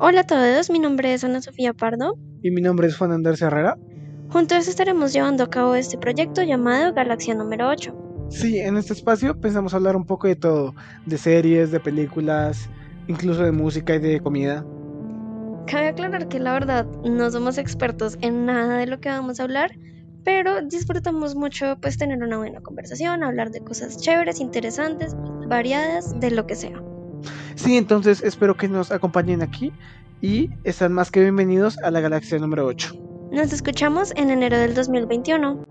Hola a todos, mi nombre es Ana Sofía Pardo. Y mi nombre es Juan Andrés Herrera. Juntos estaremos llevando a cabo este proyecto llamado Galaxia número 8. Sí, en este espacio pensamos hablar un poco de todo, de series, de películas, incluso de música y de comida. Cabe aclarar que la verdad no somos expertos en nada de lo que vamos a hablar, pero disfrutamos mucho pues tener una buena conversación, hablar de cosas chéveres, interesantes, variadas, de lo que sea. Sí, entonces espero que nos acompañen aquí y están más que bienvenidos a la galaxia número 8. Nos escuchamos en enero del 2021.